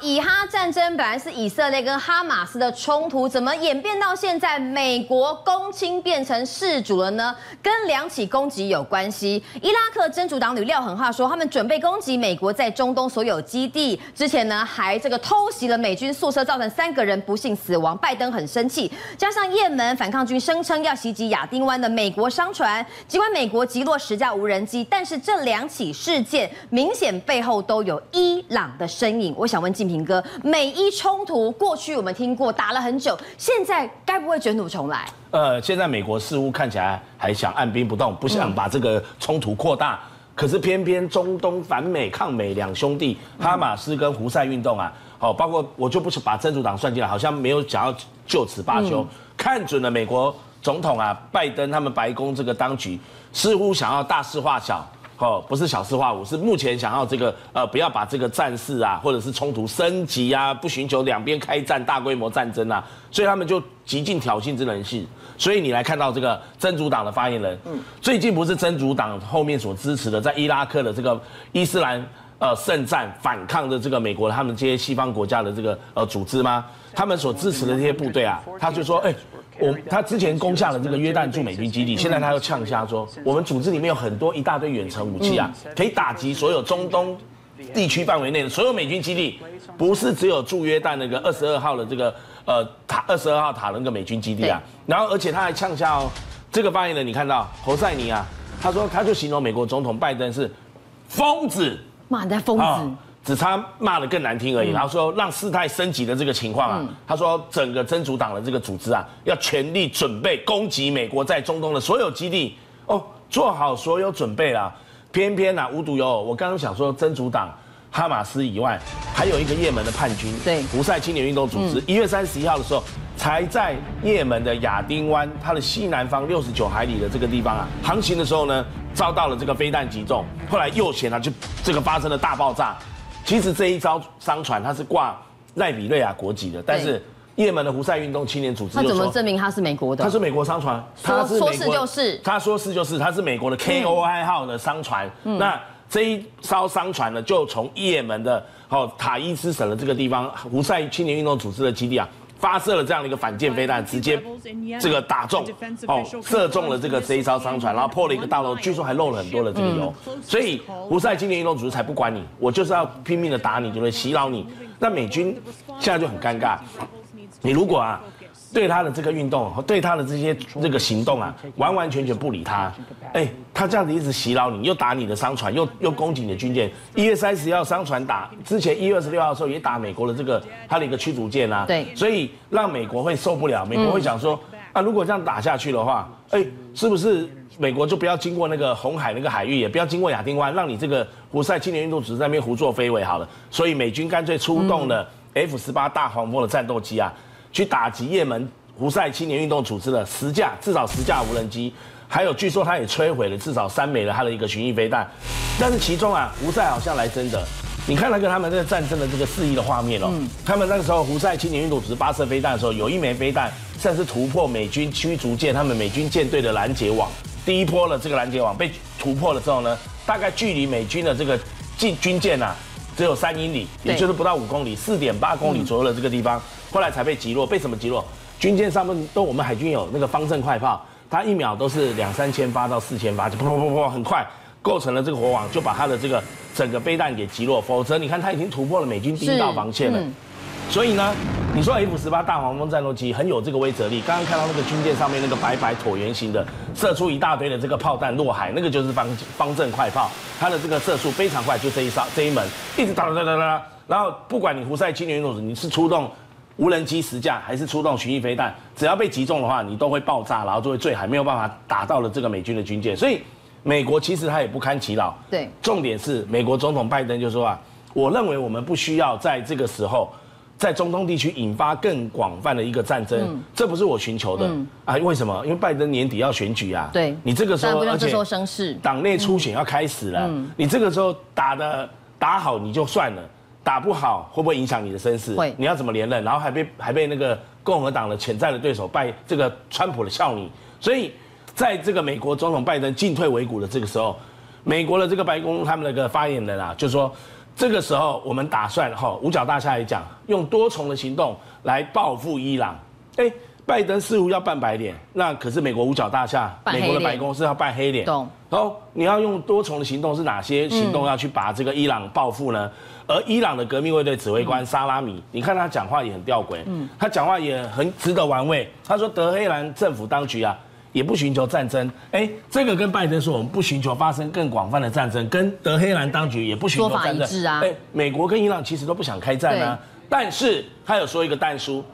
以哈战争本来是以色列跟哈马斯的冲突，怎么演变到现在美国公亲变成事主了呢？跟两起攻击有关系。伊拉克真主党旅廖狠话说，他们准备攻击美国在中东所有基地，之前呢还这个偷袭了美军宿舍，造成三个人不幸死亡。拜登很生气，加上也门反抗军声称要袭击亚丁湾的美国商船，尽管美国击落十架无人机，但是这两起事件明显背后都有伊朗的身影。我想问静平哥，美伊冲突过去我们听过，打了很久，现在该不会卷土重来？呃，现在美国似乎看起来还想按兵不动，不想把这个冲突扩大。嗯、可是偏偏中东反美抗美两兄弟哈马斯跟胡塞运动啊，好，包括我就不是把真主党算进来，好像没有想要就此罢休，嗯、看准了美国总统啊拜登他们白宫这个当局，似乎想要大事化小。哦，不是小事化无，是目前想要这个呃，不要把这个战事啊，或者是冲突升级啊，不寻求两边开战、大规模战争啊，所以他们就极尽挑衅之能事。所以你来看到这个真主党的发言人，嗯，最近不是真主党后面所支持的，在伊拉克的这个伊斯兰呃圣战反抗的这个美国他们这些西方国家的这个呃组织吗？他们所支持的这些部队啊，他就说，哎。我他之前攻下了这个约旦驻美军基地，现在他又呛下说，我们组织里面有很多一大堆远程武器啊，可以打击所有中东地区范围内的所有美军基地，不是只有驻约旦那个二十二号的这个呃塔二十二号塔那个美军基地啊。然后而且他还呛下哦，这个发言人你看到侯赛尼啊，他说他就形容美国总统拜登是疯子，妈的疯子。只差骂的更难听而已，然后说让事态升级的这个情况啊，他说整个真主党的这个组织啊，要全力准备攻击美国在中东的所有基地。哦，做好所有准备啦。偏偏呐，无独有偶，我刚刚想说真主党哈马斯以外，还有一个也门的叛军，对，胡塞青年运动组织，一月三十一号的时候，才在也门的亚丁湾它的西南方六十九海里的这个地方啊，航行的时候呢，遭到了这个飞弹击中，后来右舷呢，就这个发生了大爆炸。其实这一艘商船它是挂赖比瑞亚国籍的，但是也门的胡塞运动青年组织他怎么证明它是美国的？它是美国商船，他是说是就是，他说是就是，它是美国的 KOI 号的商船。嗯、那这一艘商船呢，就从也门的哦塔伊斯省的这个地方，胡塞青年运动组织的基地啊。发射了这样的一个反舰飞弹，直接这个打中哦，射中了这个这一艘商船，然后破了一个大楼，据说还漏了很多的这个油，所以胡塞今年运动组织才不管你，我就是要拼命的打你，就是洗脑你。那美军现在就很尴尬，你如果啊。对他的这个运动和对他的这些这个行动啊，完完全全不理他。哎，他这样子一直袭扰你，又打你的商船，又又攻击你的军舰。一月三十号商船打之前，一月二十六号的时候也打美国的这个他的一个驱逐舰啊。对，所以让美国会受不了，美国会想说啊，如果这样打下去的话，哎，是不是美国就不要经过那个红海那个海域，也不要经过亚丁湾，让你这个胡塞青年运动只是在那边胡作非为好了。所以美军干脆出动了 F 十八大黄蜂的战斗机啊。去打击也门胡塞青年运动组织的十架，至少十架无人机，还有据说他也摧毁了至少三枚的他的一个巡弋飞弹。但是其中啊，胡塞好像来真的。你看那个他们这个战争的这个肆意的画面哦，他们那个时候胡塞青年运动组织发射飞弹的时候，有一枚飞弹甚至突破美军驱逐舰他们美军舰队的拦截网。第一波的这个拦截网被突破了之后呢，大概距离美军的这个进军舰啊，只有三英里，也就是不到五公里，四点八公里左右的这个地方。后来才被击落，被什么击落？军舰上面都我们海军有那个方阵快炮，它一秒都是两三千发到四千发，就砰砰砰砰，很快构成了这个火网，就把它的这个整个飞弹给击落。否则你看它已经突破了美军第一道防线了。所以呢，你说 F 十八大黄蜂战斗机很有这个威慑力。刚刚看到那个军舰上面那个白白椭圆形的，射出一大堆的这个炮弹落海，那个就是方方阵快炮，它的这个射速非常快，就这一哨这一门一直打打打打打，然后不管你胡塞青年运动组，你是出动。无人机十架还是出动巡弋飞弹，只要被击中的话，你都会爆炸，然后就会坠海，没有办法打到了这个美军的军舰。所以美国其实他也不堪其扰。对，重点是美国总统拜登就说啊，我认为我们不需要在这个时候在中东地区引发更广泛的一个战争，嗯、这不是我寻求的、嗯、啊。为什么？因为拜登年底要选举啊。对，你这个时候而且党内初选要开始了，嗯、你这个时候打的打好你就算了。打不好会不会影响你的声势？会，你要怎么连任？然后还被还被那个共和党的潜在的对手拜这个川普的笑你。所以，在这个美国总统拜登进退维谷的这个时候，美国的这个白宫他们那个发言人啊，就说这个时候我们打算哈五角大厦也讲，用多重的行动来报复伊朗。哎，拜登似乎要扮白脸，那可是美国五角大厦，美国的白宫是要扮黑脸。懂。然后你要用多重的行动是哪些行动要去把这个伊朗报复呢？而伊朗的革命卫队指挥官沙拉米，你看他讲话也很吊诡，嗯，他讲话也很值得玩味。他说德黑兰政府当局啊。也不寻求战争，哎，这个跟拜登说我们不寻求发生更广泛的战争，跟德黑兰当局也不寻求战争啊。哎，美国跟伊朗其实都不想开战啊，但是他有说一个但书，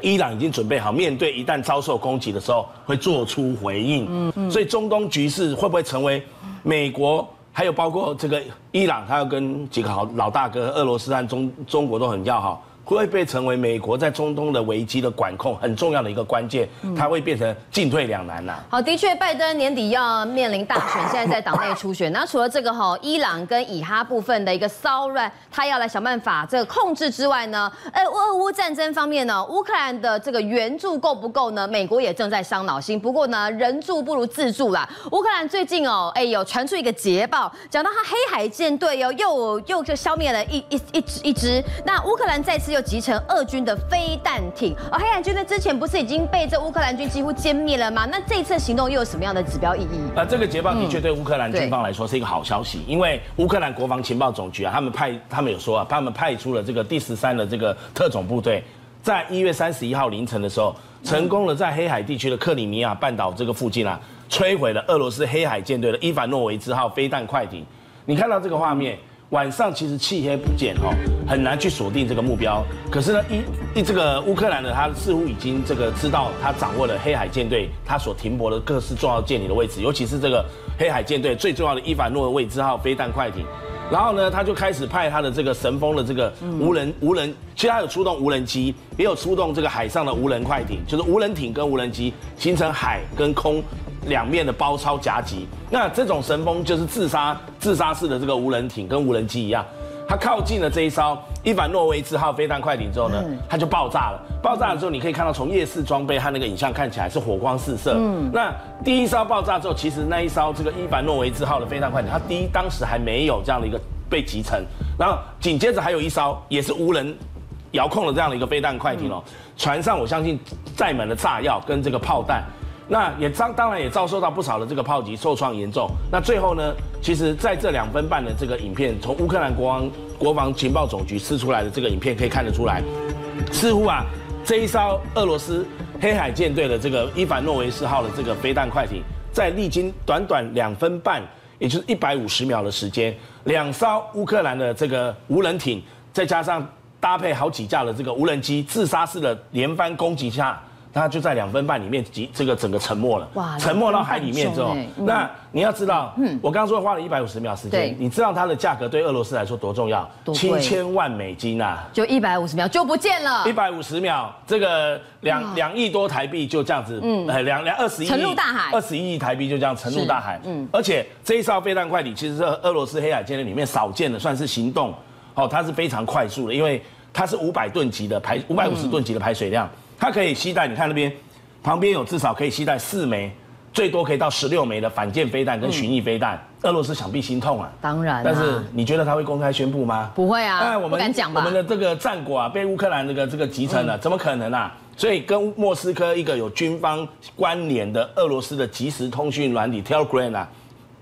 伊朗已经准备好面对一旦遭受攻击的时候会做出回应。嗯嗯，所以中东局势会不会成为美国还有包括这个伊朗，他要跟几个好老大哥，俄罗斯和中中国都很要好。会被成为美国在中东的危机的管控很重要的一个关键，它会变成进退两难呐。好，的确，拜登年底要面临大选，现在在党内初选。那除了这个哈，伊朗跟以哈部分的一个骚乱，他要来想办法这个控制之外呢，呃，俄乌战争方面呢，乌克兰的这个援助够不够呢？美国也正在伤脑筋。不过呢，人助不如自助啦。乌克兰最近哦，哎，有传出一个捷报，讲到他黑海舰队哦，又又就消灭了一一一一支。那乌克兰再次。又集成俄军的飞弹艇，而黑海军队之前不是已经被这乌克兰军几乎歼灭了吗？那这次行动又有什么样的指标意义？啊，这个捷报的确对乌克兰军方来说是一个好消息，因为乌克兰国防情报总局啊，他们派他们有说啊，他们派出了这个第十三的这个特种部队，在一月三十一号凌晨的时候，成功的在黑海地区的克里米亚半岛这个附近啊，摧毁了俄罗斯黑海舰队的伊凡诺维兹号飞弹快艇。你看到这个画面？晚上其实漆黑不见哈，很难去锁定这个目标。可是呢，一一这个乌克兰呢，他似乎已经这个知道他掌握了黑海舰队他所停泊的各式重要舰艇的位置，尤其是这个黑海舰队最重要的伊凡诺维兹号飞弹快艇。然后呢，他就开始派他的这个神风的这个无人无人，其实他有出动无人机，也有出动这个海上的无人快艇，就是无人艇跟无人机形成海跟空。两面的包抄夹击，那这种神风就是自杀自杀式的这个无人艇跟无人机一样，它靠近了这一艘伊凡诺维兹号飞弹快艇之后呢，它就爆炸了。爆炸了之后，你可以看到从夜视装备和那个影像看起来是火光四射。嗯，那第一艘爆炸之后，其实那一艘这个伊凡诺维兹号的飞弹快艇，它第一当时还没有这样的一个被击沉，然后紧接着还有一艘也是无人遥控的这样的一个飞弹快艇哦，船上我相信载满了炸药跟这个炮弹。那也当当然也遭受到不少的这个炮击，受创严重。那最后呢，其实在这两分半的这个影片，从乌克兰国防国防情报总局撕出来的这个影片可以看得出来，似乎啊这一艘俄罗斯黑海舰队的这个伊凡诺维斯号的这个飞弹快艇，在历经短短两分半，也就是一百五十秒的时间，两艘乌克兰的这个无人艇，再加上搭配好几架的这个无人机，自杀式的连番攻击下。它就在两分半里面，即这个整个沉没了。哇！沉没到海里面之后，嗯、那你要知道，嗯，我刚刚说花了一百五十秒时间，你知道它的价格对俄罗斯来说多重要？七千万美金啊！就一百五十秒就不见了。一百五十秒，这个两两亿多台币就这样子，嗯，两两二十一亿，沉入大海，二十一亿台币就这样沉入大海。嗯，而且这一艘飞弹快艇其实是俄罗斯黑海舰队里面少见的，算是行动，哦，它是非常快速的，因为它是五百吨级的排五百五十吨级的排水量。嗯它可以携带，你看那边旁边有至少可以携带四枚，最多可以到十六枚的反舰飞弹跟巡弋飞弹。嗯、俄罗斯想必心痛啊，当然、啊。但是你觉得他会公开宣布吗？不会啊，哎，我们不敢讲吧。我们的这个战果啊，被乌克兰这个这个集成了，嗯、怎么可能啊？所以跟莫斯科一个有军方关联的俄罗斯的即时通讯软体 Telegram 啊，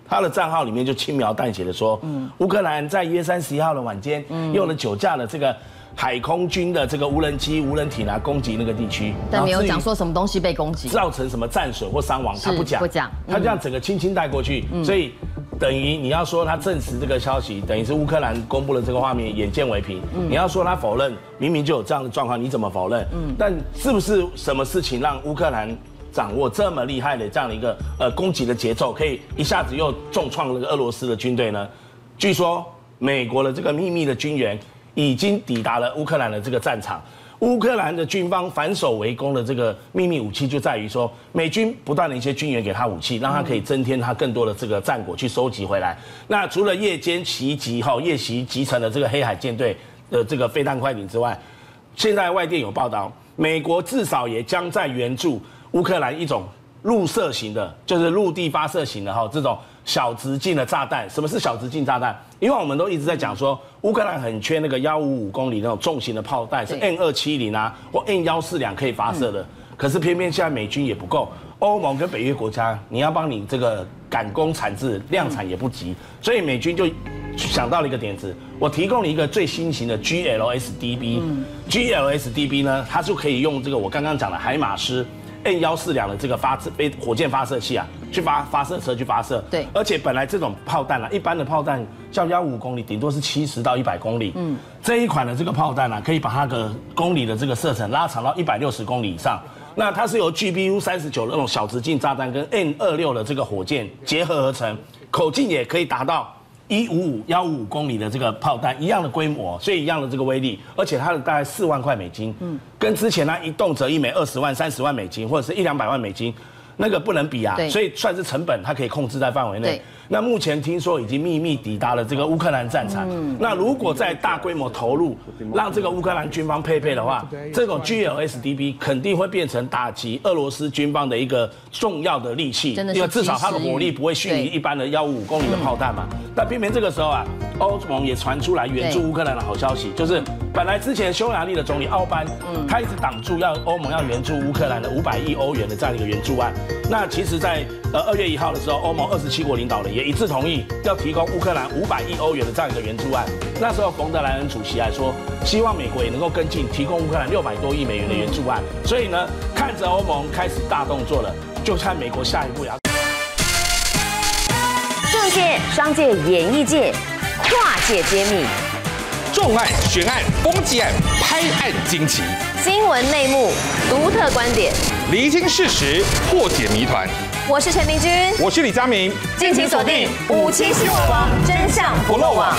它的账号里面就轻描淡写的说，嗯，乌克兰在一月三十一号的晚间，嗯，用了九架的这个。海空军的这个无人机、无人艇来攻击那个地区，但没有讲说什么东西被攻击，造成什么战损或伤亡，他不讲，不讲，他这样整个轻轻带过去，嗯、所以等于你要说他证实这个消息，等于是乌克兰公布了这个画面，眼见为凭。嗯、你要说他否认，明明就有这样的状况，你怎么否认？嗯，但是不是什么事情让乌克兰掌握这么厉害的这样的一个呃攻击的节奏，可以一下子又重创那个俄罗斯的军队呢？据说美国的这个秘密的军援。已经抵达了乌克兰的这个战场，乌克兰的军方反守为攻的这个秘密武器就在于说，美军不断的一些军援给他武器，让他可以增添他更多的这个战果去收集回来。那除了夜间袭击哈夜袭集成了这个黑海舰队的这个飞弹快艇之外，现在外电有报道，美国至少也将在援助乌克兰一种陆射型的，就是陆地发射型的哈这种。小直径的炸弹。什么是小直径炸弹？因为我们都一直在讲说，乌克兰很缺那个幺五五公里那种重型的炮弹，是 N 二七零啊或 N 幺四两可以发射的。嗯、可是偏偏现在美军也不够，欧盟跟北约国家，你要帮你这个赶工产制量产也不急，所以美军就。想到了一个点子，我提供了一个最新型的 GLSDB。嗯、GLSDB 呢，它就可以用这个我刚刚讲的海马斯 M 幺四两的这个发射飞火箭发射器啊，去发发射车去发射。对。而且本来这种炮弹啊，一般的炮弹叫幺五公里，顶多是七十到一百公里。嗯。这一款的这个炮弹啊，可以把它的公里的这个射程拉长到一百六十公里以上。那它是由 GBU 三十九的那种小直径炸弹跟 N 二六的这个火箭结合而成，口径也可以达到。一五五幺五五公里的这个炮弹一样的规模，所以一样的这个威力，而且它的大概四万块美金，嗯，跟之前那一动辄一枚二十万、三十万美金，或者是一两百万美金，那个不能比啊，所以算是成本，它可以控制在范围内。那目前听说已经秘密抵达了这个乌克兰战场。嗯、那如果在大规模投入，让这个乌克兰军方配备的话，这种 GLSDB 肯定会变成打击俄罗斯军方的一个重要的利器。因为至少它的火力不会逊于一般的幺五五公里的炮弹嘛。但偏偏这个时候啊，欧盟也传出来援助乌克兰的好消息，就是本来之前匈牙利的总理奥班，他一直挡住要欧盟要援助乌克兰的五百亿欧元的这样一个援助案。那其实，在呃二月一号的时候，欧盟二十七国领导人。也一致同意要提供乌克兰五百亿欧元的这样一个援助案。那时候，冯德莱恩主席还说，希望美国也能够跟进，提供乌克兰六百多亿美元的援助案。所以呢，看着欧盟开始大动作了，就看美国下一步要。政界、商界、演艺界跨界揭秘，重案、悬案、攻击案、拍案惊奇，新闻内幕、独特观点，厘清事实，破解谜团。我是陈明君，我是李佳明，敬请锁定《五七新闻网》，真相不漏网。